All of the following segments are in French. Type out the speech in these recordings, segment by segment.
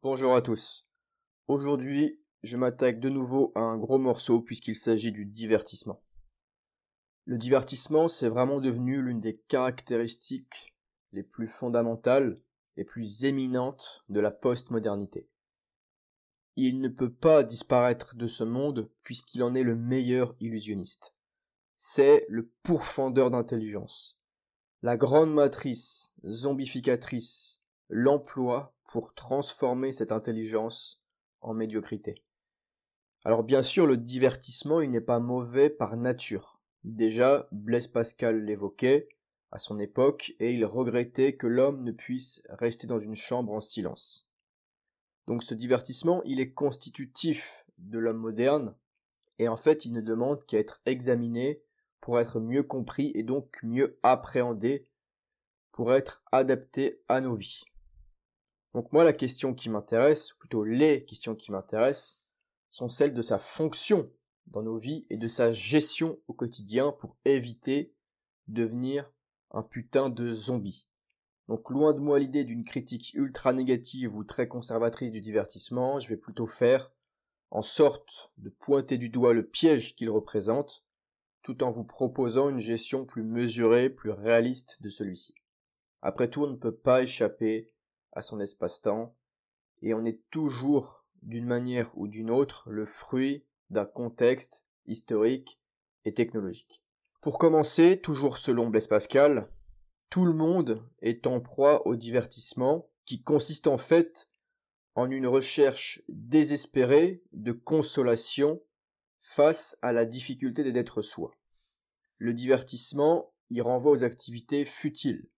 Bonjour à tous. Aujourd'hui, je m'attaque de nouveau à un gros morceau puisqu'il s'agit du divertissement. Le divertissement, c'est vraiment devenu l'une des caractéristiques les plus fondamentales, les plus éminentes de la postmodernité. Il ne peut pas disparaître de ce monde puisqu'il en est le meilleur illusionniste. C'est le pourfendeur d'intelligence. La grande matrice zombificatrice, l'emploi pour transformer cette intelligence en médiocrité. Alors bien sûr, le divertissement, il n'est pas mauvais par nature. Déjà, Blaise Pascal l'évoquait à son époque, et il regrettait que l'homme ne puisse rester dans une chambre en silence. Donc ce divertissement, il est constitutif de l'homme moderne, et en fait il ne demande qu'à être examiné pour être mieux compris et donc mieux appréhendé, pour être adapté à nos vies. Donc moi la question qui m'intéresse, ou plutôt les questions qui m'intéressent, sont celles de sa fonction dans nos vies et de sa gestion au quotidien pour éviter de devenir un putain de zombie. Donc loin de moi l'idée d'une critique ultra négative ou très conservatrice du divertissement, je vais plutôt faire en sorte de pointer du doigt le piège qu'il représente, tout en vous proposant une gestion plus mesurée, plus réaliste de celui-ci. Après tout, on ne peut pas échapper son espace-temps, et on est toujours, d'une manière ou d'une autre, le fruit d'un contexte historique et technologique. Pour commencer, toujours selon Blaise Pascal, tout le monde est en proie au divertissement qui consiste en fait en une recherche désespérée de consolation face à la difficulté d'être soi. Le divertissement y renvoie aux activités futiles,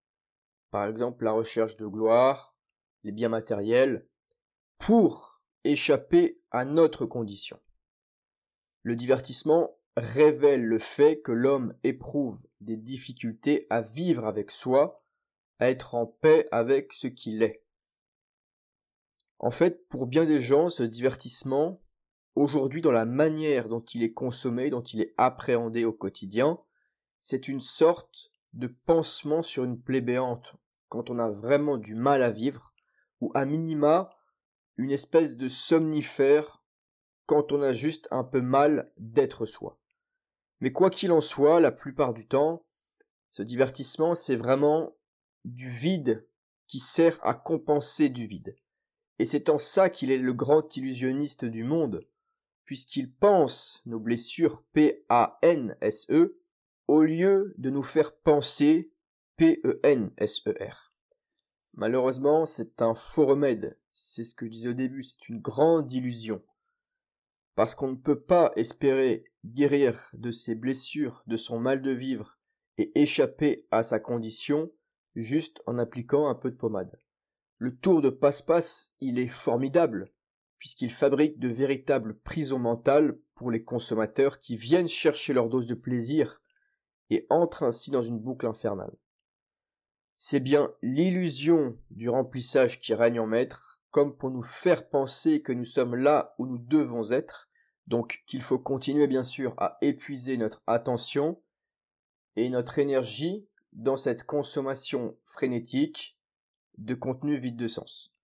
par exemple la recherche de gloire, les biens matériels, pour échapper à notre condition. Le divertissement révèle le fait que l'homme éprouve des difficultés à vivre avec soi, à être en paix avec ce qu'il est. En fait, pour bien des gens, ce divertissement, aujourd'hui dans la manière dont il est consommé, dont il est appréhendé au quotidien, c'est une sorte de pansement sur une plaie béante, quand on a vraiment du mal à vivre, ou à minima, une espèce de somnifère quand on a juste un peu mal d'être soi. Mais quoi qu'il en soit, la plupart du temps, ce divertissement, c'est vraiment du vide qui sert à compenser du vide. Et c'est en ça qu'il est le grand illusionniste du monde, puisqu'il pense nos blessures P-A-N-S-E au lieu de nous faire penser P-E-N-S-E-R. Malheureusement, c'est un faux remède. C'est ce que je disais au début, c'est une grande illusion. Parce qu'on ne peut pas espérer guérir de ses blessures, de son mal de vivre, et échapper à sa condition juste en appliquant un peu de pommade. Le tour de passe-passe, il est formidable, puisqu'il fabrique de véritables prisons mentales pour les consommateurs qui viennent chercher leur dose de plaisir et entrent ainsi dans une boucle infernale. C'est bien l'illusion du remplissage qui règne en maître, comme pour nous faire penser que nous sommes là où nous devons être, donc qu'il faut continuer bien sûr à épuiser notre attention et notre énergie dans cette consommation frénétique de contenu vide de sens.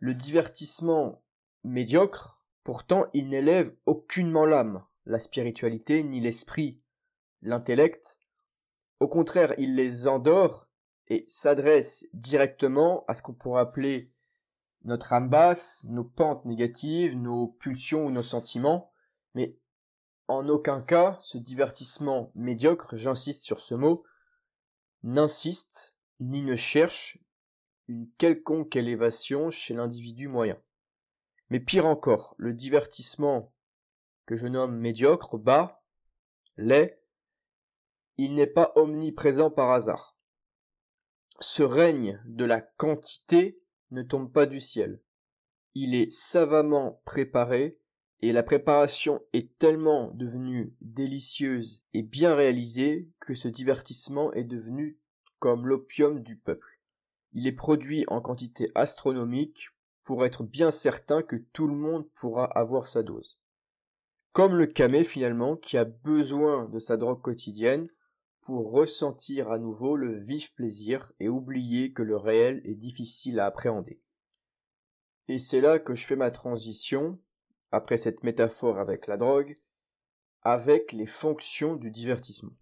Le divertissement médiocre, pourtant, il n'élève aucunement l'âme, la spiritualité, ni l'esprit, l'intellect. Au contraire, il les endort et s'adresse directement à ce qu'on pourrait appeler notre âme basse, nos pentes négatives, nos pulsions ou nos sentiments, mais en aucun cas ce divertissement médiocre, j'insiste sur ce mot, n'insiste ni ne cherche une quelconque élévation chez l'individu moyen. Mais pire encore, le divertissement que je nomme médiocre, bas, laid, il n'est pas omniprésent par hasard. Ce règne de la quantité ne tombe pas du ciel. Il est savamment préparé et la préparation est tellement devenue délicieuse et bien réalisée que ce divertissement est devenu comme l'opium du peuple. Il est produit en quantité astronomique pour être bien certain que tout le monde pourra avoir sa dose. Comme le camé finalement qui a besoin de sa drogue quotidienne pour ressentir à nouveau le vif plaisir et oublier que le réel est difficile à appréhender. Et c'est là que je fais ma transition, après cette métaphore avec la drogue, avec les fonctions du divertissement.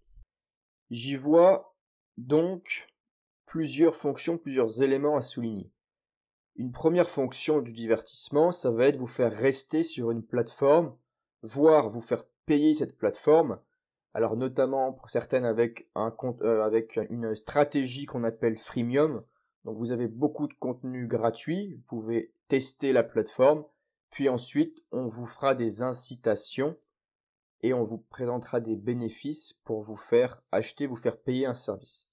J'y vois donc plusieurs fonctions, plusieurs éléments à souligner. Une première fonction du divertissement, ça va être vous faire rester sur une plateforme, voire vous faire payer cette plateforme. Alors notamment pour certaines avec un euh, avec une stratégie qu'on appelle freemium. Donc vous avez beaucoup de contenu gratuit, vous pouvez tester la plateforme, puis ensuite on vous fera des incitations et on vous présentera des bénéfices pour vous faire acheter, vous faire payer un service.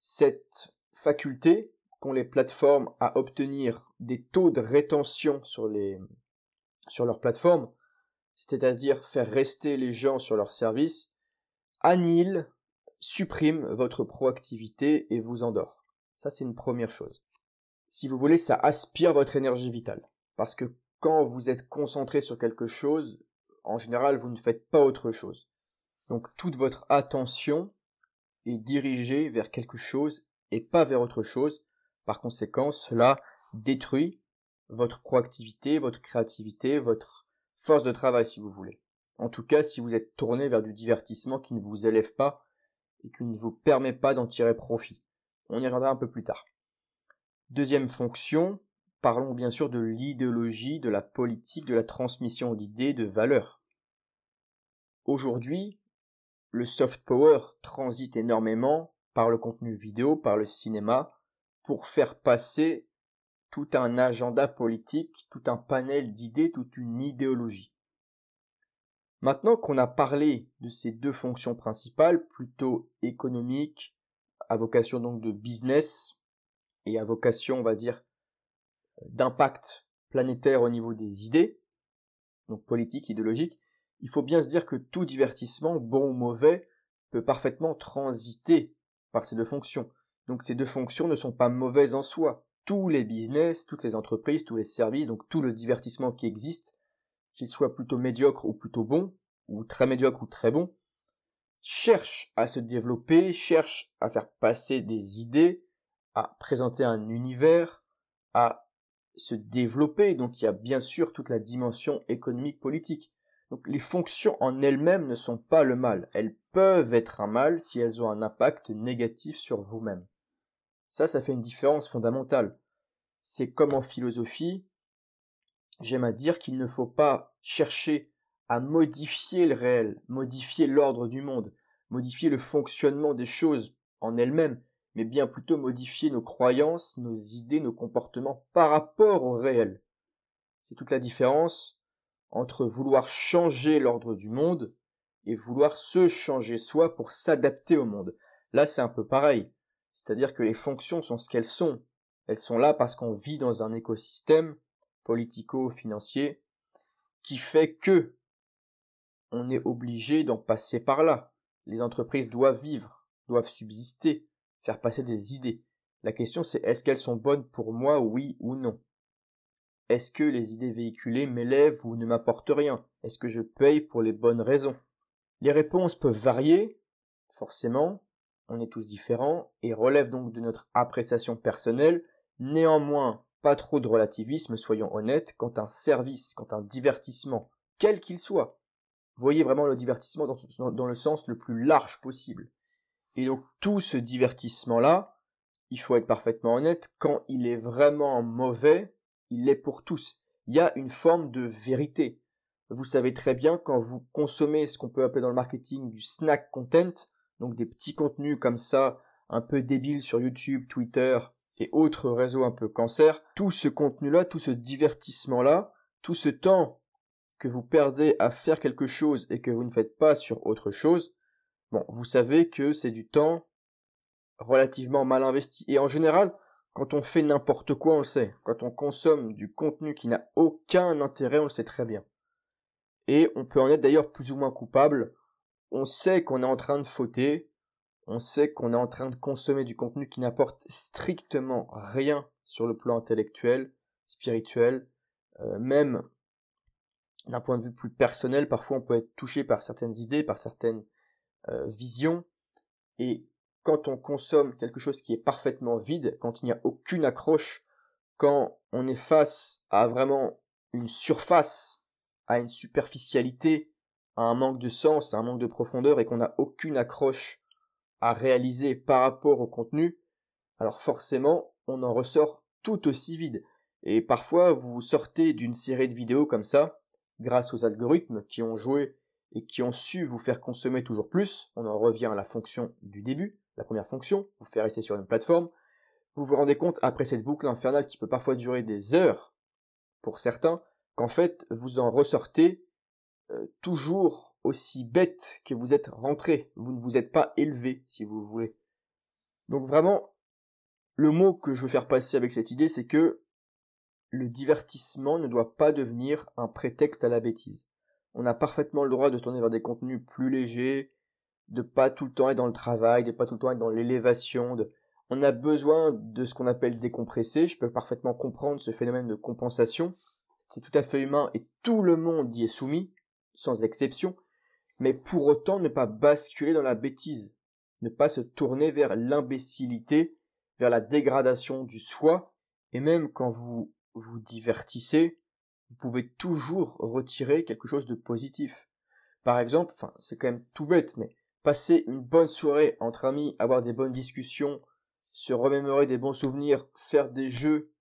Cette faculté qu'ont les plateformes à obtenir des taux de rétention sur les sur leur plateforme, c'est-à-dire faire rester les gens sur leur service, annihile, supprime votre proactivité et vous endort. Ça c'est une première chose. Si vous voulez, ça aspire votre énergie vitale. Parce que quand vous êtes concentré sur quelque chose, en général, vous ne faites pas autre chose. Donc toute votre attention est dirigée vers quelque chose et pas vers autre chose. Par conséquent, cela détruit votre proactivité, votre créativité, votre force de travail si vous voulez. En tout cas, si vous êtes tourné vers du divertissement qui ne vous élève pas et qui ne vous permet pas d'en tirer profit. On y reviendra un peu plus tard. Deuxième fonction, parlons bien sûr de l'idéologie, de la politique, de la transmission d'idées, de valeurs. Aujourd'hui, le soft power transite énormément par le contenu vidéo, par le cinéma, pour faire passer tout un agenda politique, tout un panel d'idées, toute une idéologie. Maintenant qu'on a parlé de ces deux fonctions principales, plutôt économiques, à vocation donc de business, et à vocation, on va dire, d'impact planétaire au niveau des idées, donc politique, idéologique, il faut bien se dire que tout divertissement, bon ou mauvais, peut parfaitement transiter par ces deux fonctions. Donc ces deux fonctions ne sont pas mauvaises en soi. Tous les business, toutes les entreprises, tous les services, donc tout le divertissement qui existe, qu'il soit plutôt médiocre ou plutôt bon, ou très médiocre ou très bon, cherche à se développer, cherche à faire passer des idées, à présenter un univers, à se développer. Donc il y a bien sûr toute la dimension économique politique. Donc les fonctions en elles-mêmes ne sont pas le mal. Elles peuvent être un mal si elles ont un impact négatif sur vous-même. Ça, ça fait une différence fondamentale. C'est comme en philosophie, j'aime à dire qu'il ne faut pas chercher à modifier le réel, modifier l'ordre du monde, modifier le fonctionnement des choses en elles-mêmes, mais bien plutôt modifier nos croyances, nos idées, nos comportements par rapport au réel. C'est toute la différence entre vouloir changer l'ordre du monde et vouloir se changer soi pour s'adapter au monde. Là, c'est un peu pareil. C'est-à-dire que les fonctions sont ce qu'elles sont. Elles sont là parce qu'on vit dans un écosystème politico-financier qui fait que on est obligé d'en passer par là. Les entreprises doivent vivre, doivent subsister, faire passer des idées. La question c'est est-ce qu'elles sont bonnes pour moi, oui ou non? Est-ce que les idées véhiculées m'élèvent ou ne m'apportent rien? Est-ce que je paye pour les bonnes raisons? Les réponses peuvent varier, forcément, on est tous différents, et relèvent donc de notre appréciation personnelle, néanmoins pas trop de relativisme, soyons honnêtes, quand un service, quand un divertissement, quel qu'il soit, voyez vraiment le divertissement dans, dans le sens le plus large possible, et donc tout ce divertissement-là, il faut être parfaitement honnête, quand il est vraiment mauvais, il l'est pour tous. Il y a une forme de vérité. Vous savez très bien quand vous consommez ce qu'on peut appeler dans le marketing du snack content, donc des petits contenus comme ça, un peu débiles sur YouTube, Twitter et autres réseaux un peu cancer, tout ce contenu-là, tout ce divertissement-là, tout ce temps que vous perdez à faire quelque chose et que vous ne faites pas sur autre chose, Bon, vous savez que c'est du temps relativement mal investi. Et en général, quand on fait n'importe quoi, on le sait. Quand on consomme du contenu qui n'a aucun intérêt, on le sait très bien. Et on peut en être d'ailleurs plus ou moins coupable. On sait qu'on est en train de fauter. On sait qu'on est en train de consommer du contenu qui n'apporte strictement rien sur le plan intellectuel, spirituel, euh, même d'un point de vue plus personnel. Parfois, on peut être touché par certaines idées, par certaines euh, vision. Et quand on consomme quelque chose qui est parfaitement vide, quand il n'y a aucune accroche, quand on est face à vraiment une surface, à une superficialité, un manque de sens, un manque de profondeur et qu'on n'a aucune accroche à réaliser par rapport au contenu, alors forcément, on en ressort tout aussi vide. Et parfois, vous sortez d'une série de vidéos comme ça, grâce aux algorithmes qui ont joué et qui ont su vous faire consommer toujours plus. On en revient à la fonction du début, la première fonction, vous faire rester sur une plateforme. Vous vous rendez compte, après cette boucle infernale qui peut parfois durer des heures pour certains, qu'en fait, vous en ressortez euh, toujours aussi bête que vous êtes rentré. Vous ne vous êtes pas élevé, si vous voulez. Donc vraiment, le mot que je veux faire passer avec cette idée, c'est que le divertissement ne doit pas devenir un prétexte à la bêtise. On a parfaitement le droit de se tourner vers des contenus plus légers, de pas tout le temps être dans le travail, de pas tout le temps être dans l'élévation, on a besoin de ce qu'on appelle décompresser. Je peux parfaitement comprendre ce phénomène de compensation. C'est tout à fait humain et tout le monde y est soumis, sans exception. Mais pour autant ne pas basculer dans la bêtise, ne pas se tourner vers l'imbécilité, vers la dégradation du soi, et même quand vous vous divertissez, vous pouvez toujours retirer quelque chose de positif. Par exemple, enfin, c'est quand même tout bête, mais passer une bonne soirée entre amis, avoir des bonnes discussions, se remémorer des bons souvenirs, faire des jeux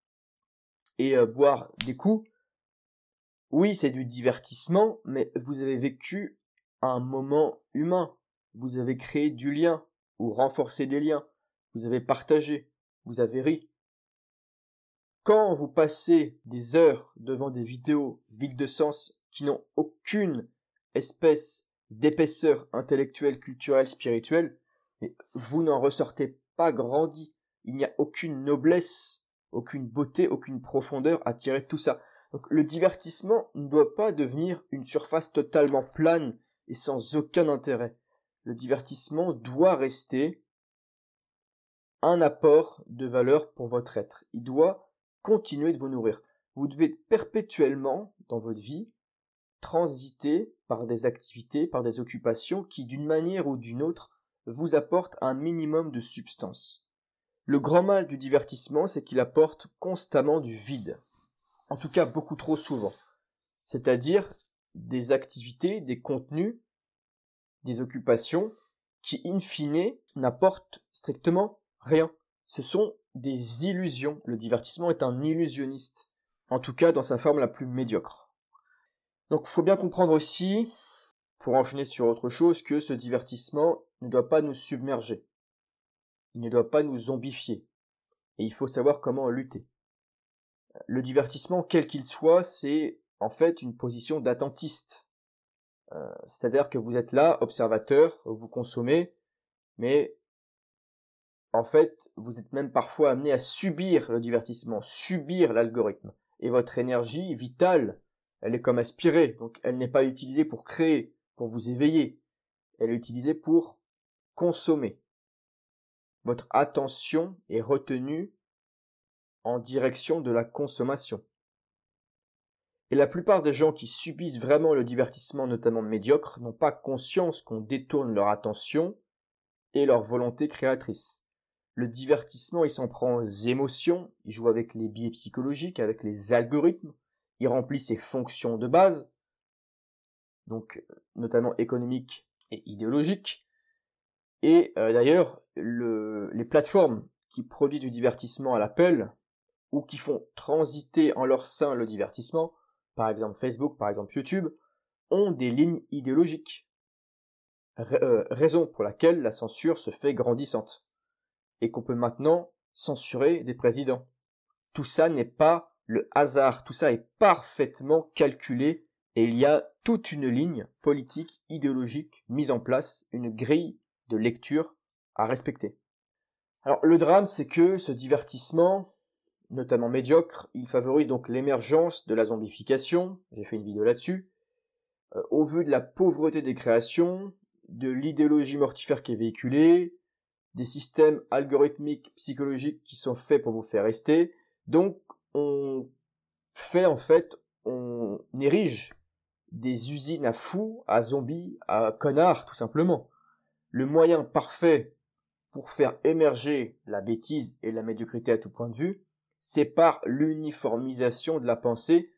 et euh, boire des coups, oui, c'est du divertissement, mais vous avez vécu un moment humain. Vous avez créé du lien ou renforcé des liens. Vous avez partagé. Vous avez ri. Quand vous passez des heures devant des vidéos vides de sens qui n'ont aucune espèce d'épaisseur intellectuelle, culturelle, spirituelle, vous n'en ressortez pas grandi. Il n'y a aucune noblesse, aucune beauté, aucune profondeur à tirer de tout ça. Donc le divertissement ne doit pas devenir une surface totalement plane et sans aucun intérêt. Le divertissement doit rester un apport de valeur pour votre être. Il doit continuez de vous nourrir. Vous devez perpétuellement, dans votre vie, transiter par des activités, par des occupations qui, d'une manière ou d'une autre, vous apportent un minimum de substance. Le grand mal du divertissement, c'est qu'il apporte constamment du vide. En tout cas, beaucoup trop souvent. C'est-à-dire des activités, des contenus, des occupations qui, in fine, n'apportent strictement rien. Ce sont des illusions. Le divertissement est un illusionniste, en tout cas dans sa forme la plus médiocre. Donc il faut bien comprendre aussi, pour enchaîner sur autre chose, que ce divertissement ne doit pas nous submerger. Il ne doit pas nous zombifier. Et il faut savoir comment lutter. Le divertissement, quel qu'il soit, c'est en fait une position d'attentiste. Euh, c'est-à-dire que vous êtes là, observateur, vous consommez, mais en fait, vous êtes même parfois amené à subir le divertissement, subir l'algorithme. Et votre énergie vitale, elle est comme aspirée, donc elle n'est pas utilisée pour créer, pour vous éveiller. Elle est utilisée pour consommer. Votre attention est retenue direction de la consommation. Et la plupart des gens qui subissent vraiment le divertissement, notamment médiocre, n'ont pas conscience qu'on détourne leur attention et leur volonté créatrice. Le divertissement, il s'en prend aux émotions, il joue avec les biais psychologiques, avec les algorithmes, il remplit ses fonctions de base, donc notamment économiques et idéologiques. Et euh, d'ailleurs, les plateformes qui produisent du divertissement à l'appel, ou qui font transiter en leur sein le divertissement, par exemple Facebook, par exemple YouTube, ont des lignes idéologiques. Euh, raison pour laquelle la censure se fait grandissante et qu'on peut maintenant censurer des présidents. Tout ça n'est pas le hasard, tout ça est parfaitement calculé et il y a toute une ligne politique, idéologique mise en place, une grille de lecture à respecter. Alors le drame, c'est que ce divertissement, notamment médiocre, il favorise donc l'émergence de la zombification, j'ai fait une vidéo là-dessus, euh, au vu de la pauvreté des créations, de l'idéologie mortifère qui est véhiculée, des systèmes algorithmiques psychologiques qui sont faits pour vous faire rester. Donc, on fait en fait, on érige des usines à fous, à zombies, à connards, tout simplement. Le moyen parfait pour faire émerger la bêtise et la médiocrité à tout point de vue, c'est par l'uniformisation de la pensée,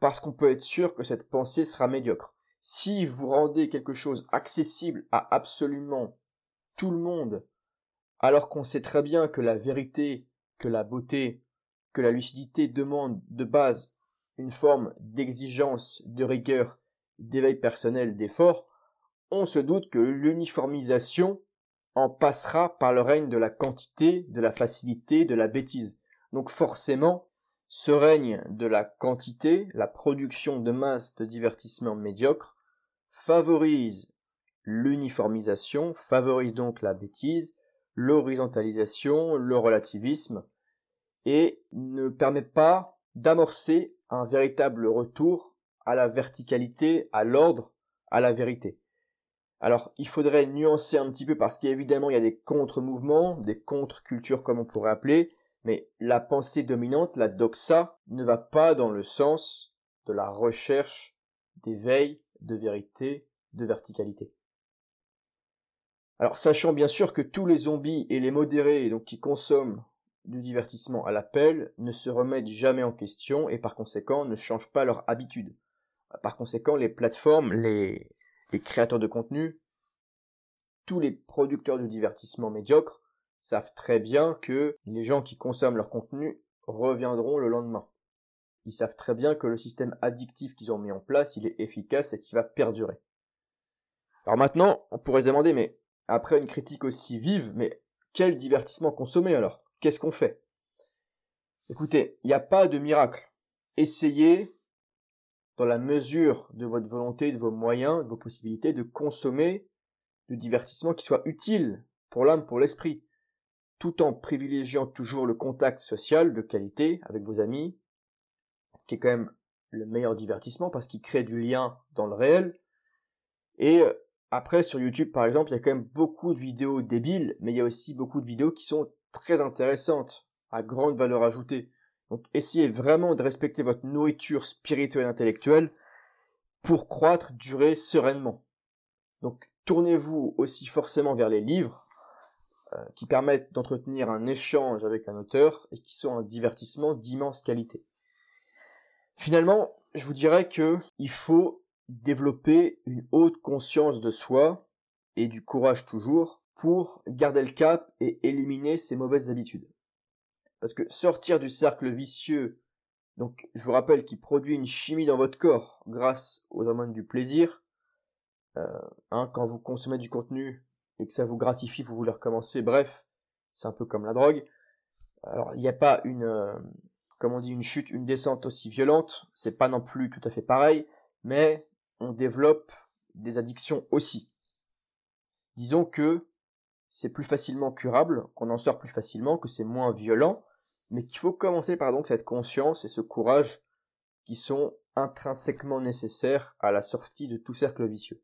parce qu'on peut être sûr que cette pensée sera médiocre. Si vous rendez quelque chose accessible à absolument tout le monde, alors qu'on sait très bien que la vérité, que la beauté, que la lucidité demandent de base une forme d'exigence, de rigueur, d'éveil personnel, d'effort, on se doute que l'uniformisation en passera par le règne de la quantité, de la facilité, de la bêtise. Donc forcément, ce règne de la quantité, la production de masse de divertissement médiocre, favorise l'uniformisation, favorise donc la bêtise, l'horizontalisation, le relativisme, et ne permet pas d'amorcer un véritable retour à la verticalité, à l'ordre, à la vérité. Alors, il faudrait nuancer un petit peu parce qu'évidemment, il y a des contre-mouvements, des contre-cultures comme on pourrait appeler, mais la pensée dominante, la doxa, ne va pas dans le sens de la recherche d'éveil, de vérité, de verticalité. Alors, sachant bien sûr que tous les zombies et les modérés, donc qui consomment du divertissement à l'appel, ne se remettent jamais en question et par conséquent ne changent pas leur habitude. Par conséquent, les plateformes, les, les créateurs de contenu, tous les producteurs de divertissement médiocres savent très bien que les gens qui consomment leur contenu reviendront le lendemain. Ils savent très bien que le système addictif qu'ils ont mis en place, il est efficace et qu'il va perdurer. Alors maintenant, on pourrait se demander, mais après une critique aussi vive, mais quel divertissement consommer alors? Qu'est-ce qu'on fait? Écoutez, il n'y a pas de miracle. Essayez dans la mesure de votre volonté, de vos moyens, de vos possibilités, de consommer du divertissement qui soit utile pour l'âme, pour l'esprit, tout en privilégiant toujours le contact social de qualité avec vos amis, qui est quand même le meilleur divertissement parce qu'il crée du lien dans le réel. Et euh, après, sur YouTube, par exemple, il y a quand même beaucoup de vidéos débiles, mais il y a aussi beaucoup de vidéos qui sont très intéressantes, à grande valeur ajoutée. Donc essayez vraiment de respecter votre nourriture spirituelle et intellectuelle pour croître, durer sereinement. Donc tournez-vous aussi forcément vers les livres qui permettent d'entretenir un échange avec un auteur et qui sont un divertissement d'immense qualité. Finalement, je vous dirais que il faut développer une haute conscience de soi et du courage toujours pour garder le cap et éliminer ses mauvaises habitudes. Parce que sortir du cercle vicieux, donc je vous rappelle qu'il produit une chimie dans votre corps grâce aux hormones du plaisir, euh, hein, quand vous consommez du contenu et que ça vous gratifie, vous voulez recommencer, bref, c'est un peu comme la drogue. Alors il n'y a pas une, euh, comme on dit, une chute, une descente aussi violente, c'est pas non plus tout à fait pareil, mais on développe des addictions aussi. Disons que c'est plus facilement curable, qu'on en sort plus facilement, que c'est moins violent, mais qu'il faut commencer par donc cette conscience et ce courage qui sont intrinsèquement nécessaires à la sortie de tout cercle vicieux.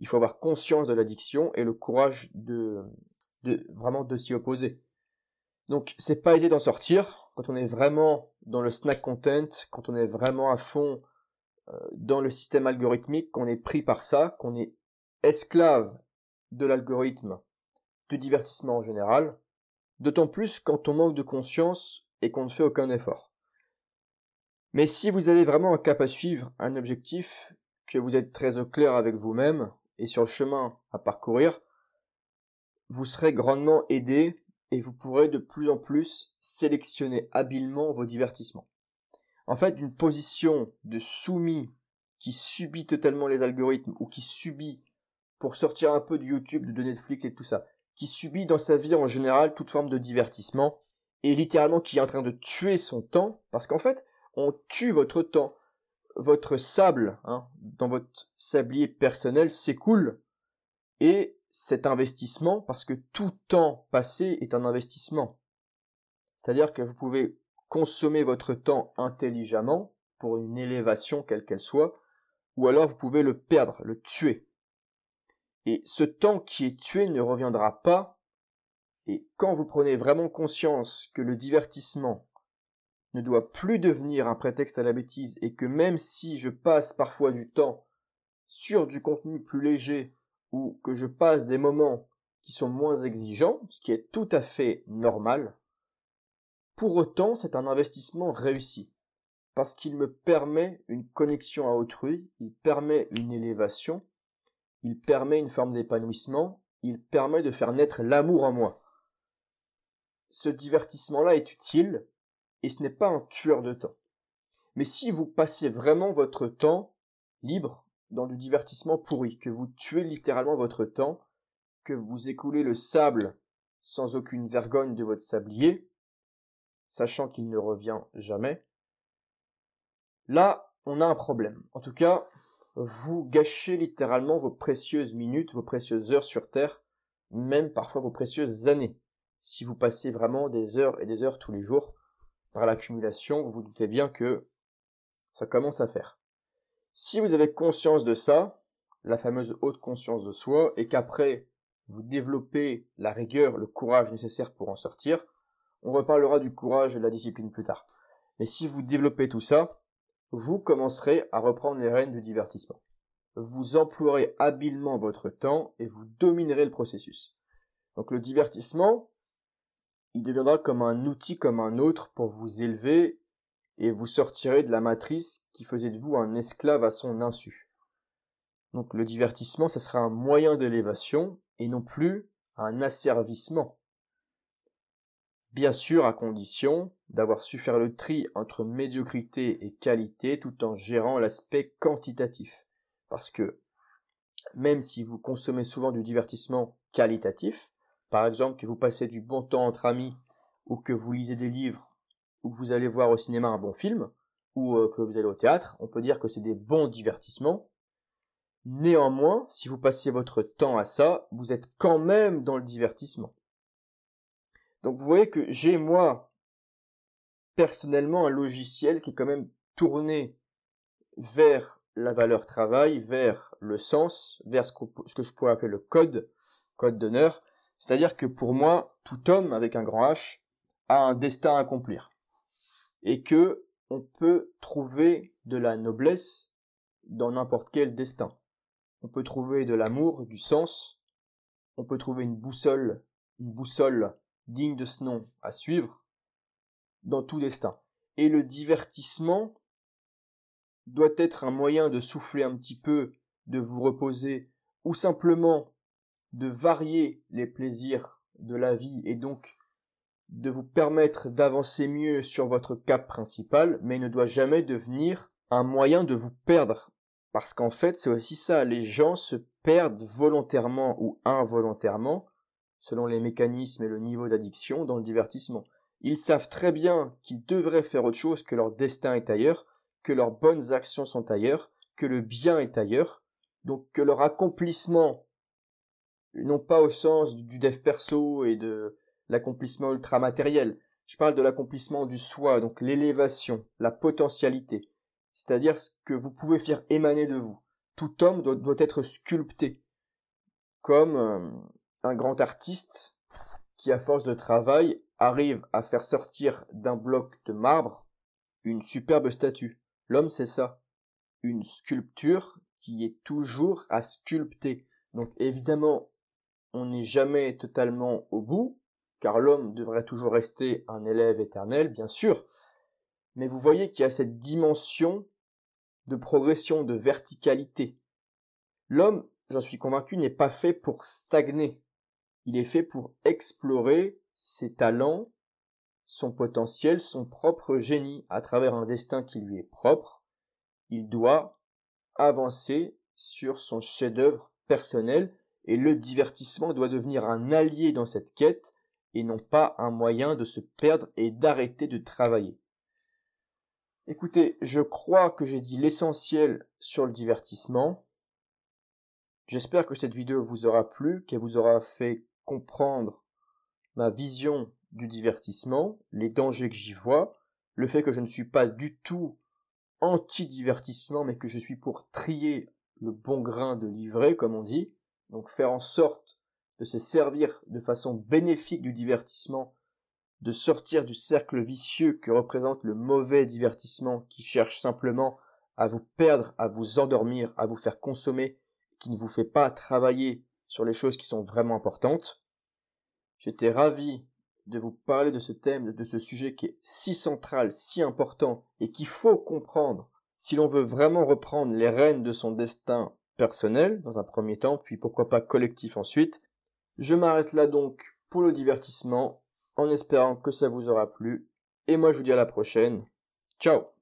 Il faut avoir conscience de l'addiction et le courage de, vraiment de s'y opposer. Donc c'est pas aisé d'en sortir quand on est vraiment dans le snack content, quand on est vraiment à fond euh, dans le système algorithmique, qu'on est pris par ça, qu'on est esclave de l'algorithme, du divertissement en général, d'autant plus quand on manque de conscience et qu'on ne fait aucun effort. Mais si vous avez vraiment un cap à suivre, un objectif, que vous êtes très au clair avec vous-même et sur le chemin à parcourir, vous serez grandement aidé et vous pourrez de plus en plus sélectionner habilement vos divertissements. En fait, une position de soumis qui subit totalement les algorithmes ou qui subit pour sortir un peu de YouTube, de Netflix et tout ça, qui subit dans sa vie en général toute forme de divertissement, et littéralement qui est en train de tuer son temps, parce qu'en fait, on tue votre temps. Votre sable, hein, dans votre sablier personnel, s'écoule, et cet investissement, parce que tout temps passé est un investissement. C'est-à-dire que vous pouvez consommer votre temps intelligemment, pour une élévation quelle qu'elle soit, ou alors vous pouvez le perdre, le tuer. Et ce temps qui est tué ne reviendra pas. Et quand vous prenez vraiment conscience que le divertissement ne doit plus devenir un prétexte à la bêtise et que même si je passe parfois du temps sur du contenu plus léger ou que je passe des moments qui sont moins exigeants, ce qui est tout à fait normal, pour autant, c'est un investissement réussi, parce qu'il me permet une connexion à autrui, il permet une élévation, il permet une forme d'épanouissement, il permet de faire naître l'amour en moi. Ce divertissement-là est utile, et ce n'est pas un tueur de temps. Mais si vous passez vraiment votre temps libre dans du divertissement pourri, que vous tuez littéralement votre temps, que vous écoulez le sable sans aucune vergogne de votre sablier, sachant qu'il ne revient jamais, là, on a un problème. En tout cas, vous gâchez littéralement vos précieuses minutes, vos précieuses heures sur Terre, même parfois vos précieuses années. Si vous passez vraiment des heures et des heures tous les jours par l'accumulation, vous vous doutez bien que ça commence à faire. Si vous avez conscience de ça, la fameuse haute conscience de soi, et qu'après vous développez la rigueur, le courage nécessaire pour en sortir, on reparlera du courage et de la discipline plus tard. Mais si vous développez tout ça, vous commencerez à reprendre les rênes du divertissement. Vous emploierez habilement votre temps et vous dominerez le processus. Donc le divertissement, il deviendra comme un outil comme un autre pour vous élever et vous sortirez de la matrice qui faisait de vous un esclave à son insu. Donc le divertissement, ça sera un moyen d'élévation et non plus un asservissement. Bien sûr, à condition d'avoir su faire le tri entre médiocrité et qualité tout en gérant l'aspect quantitatif. Parce que même si vous consommez souvent du divertissement qualitatif, par exemple que vous passez du bon temps entre amis, ou que vous lisez des livres, ou que vous allez voir au cinéma un bon film, ou euh, que vous allez au théâtre, on peut dire que c'est des bons divertissements. Néanmoins, si vous passez votre temps à ça, vous êtes quand même dans le divertissement. Donc vous voyez que j'ai moi personnellement un logiciel qui est quand même tourné vers la valeur travail, vers le sens, vers ce que, je pourrais appeler le code, code d'honneur. C'est-à-dire que pour moi, tout homme avec un grand H a un destin à accomplir. Et que on peut trouver de la noblesse dans n'importe quel destin. On peut trouver de l'amour, du sens. On peut trouver une boussole, une boussole digne de ce nom à suivre dans tout destin. Et le divertissement doit être un moyen de souffler un petit peu, de vous reposer, ou simplement de varier les plaisirs de la vie et donc de vous permettre d'avancer mieux sur votre cap principal, mais ne doit jamais devenir un moyen de vous perdre. Parce qu'en fait, c'est aussi ça, les gens se perdent volontairement ou involontairement selon les mécanismes et le niveau d'addiction, dans le divertissement. Ils savent très bien qu'ils devraient faire autre chose, que leur destin est ailleurs, que leurs bonnes actions sont ailleurs, que le bien est ailleurs, donc que leur accomplissement, non pas au sens du dev perso et de l'accomplissement ultra-matériel, je parle de l'accomplissement du soi, donc l'élévation, la potentialité, c'est-à-dire ce que vous pouvez faire émaner de vous. Tout homme doit, doit être sculpté, comme euh, un grand artiste qui, à force de travail, arrive à faire sortir d'un bloc de marbre une superbe statue. L'homme, c'est ça. Une sculpture qui est toujours à sculpter. Donc évidemment, on n'est jamais totalement au bout, car l'homme devrait toujours rester un élève éternel, bien sûr. Mais vous voyez qu'il y a cette dimension de progression, de verticalité. L'homme, j'en suis convaincu, n'est pas fait pour stagner. Il est fait pour explorer ses talents, son potentiel, son propre génie à travers un destin qui lui est propre. Il doit avancer sur son chef-d'œuvre personnel et le divertissement doit devenir un allié dans cette quête et non pas un moyen de se perdre et d'arrêter de travailler. Écoutez, je crois que j'ai dit l'essentiel sur le divertissement. J'espère que cette vidéo vous aura plu, qu'elle vous aura fait comprendre ma vision du divertissement, les dangers que j'y vois, le fait que je ne suis pas du tout anti-divertissement, mais que je suis pour trier le bon grain de livret, comme on dit, donc faire en sorte de se servir de façon bénéfique du divertissement, de sortir du cercle vicieux que représente le mauvais divertissement qui cherche simplement à vous perdre, à vous endormir, à vous faire consommer, qui ne vous fait pas travailler sur les choses qui sont vraiment importantes. J'étais ravi de vous parler de ce thème, de ce sujet qui est si central, si important, et qu'il faut comprendre si l'on veut vraiment reprendre les rênes de son destin personnel, dans un premier temps, puis pourquoi pas collectif ensuite. Je m'arrête là donc pour le divertissement, en espérant que ça vous aura plu, et moi je vous dis à la prochaine. Ciao